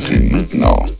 Stay tuned.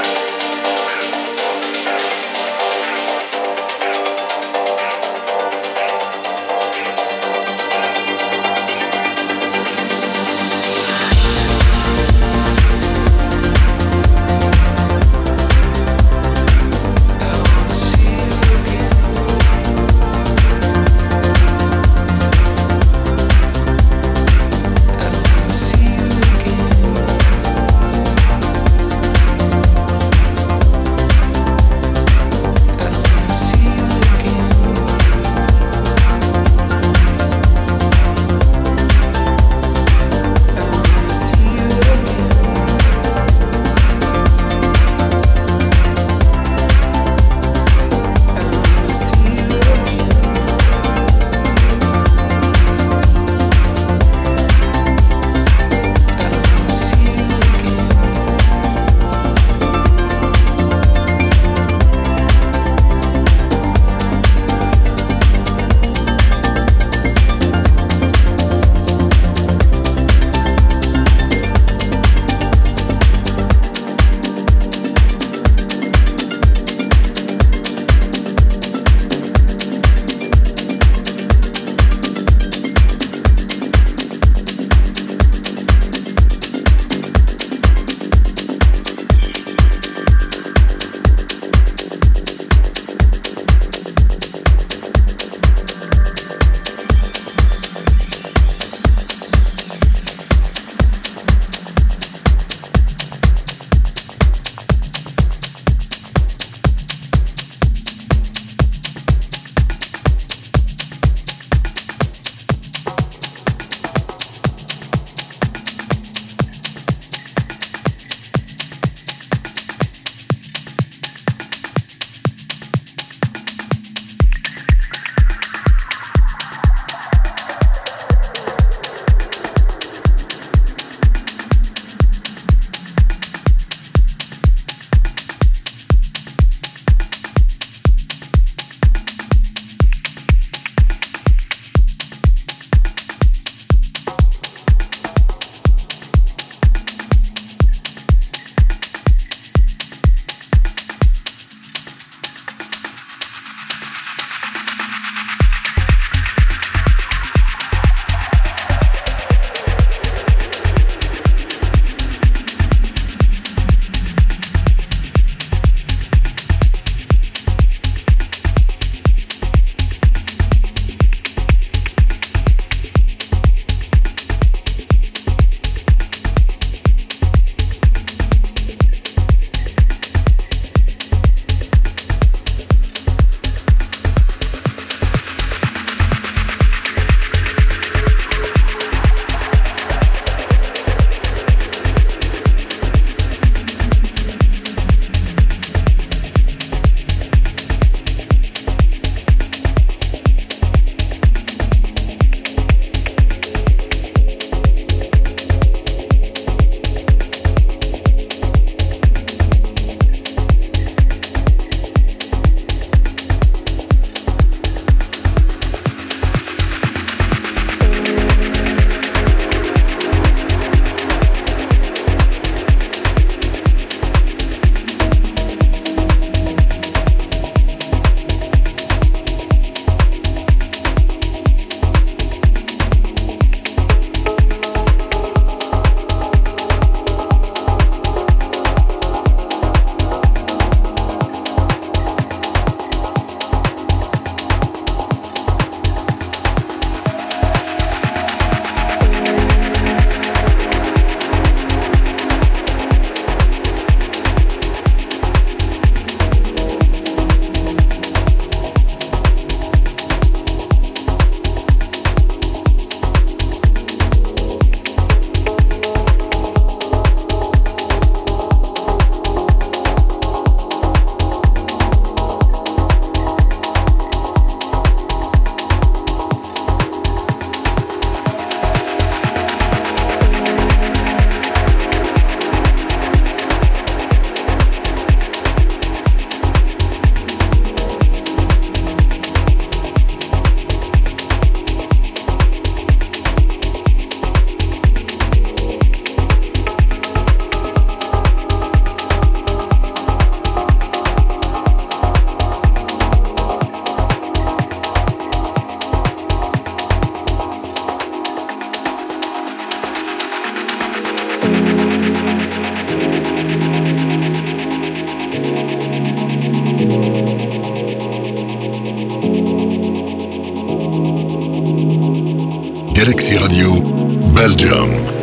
Galaxy Radio, Belgium.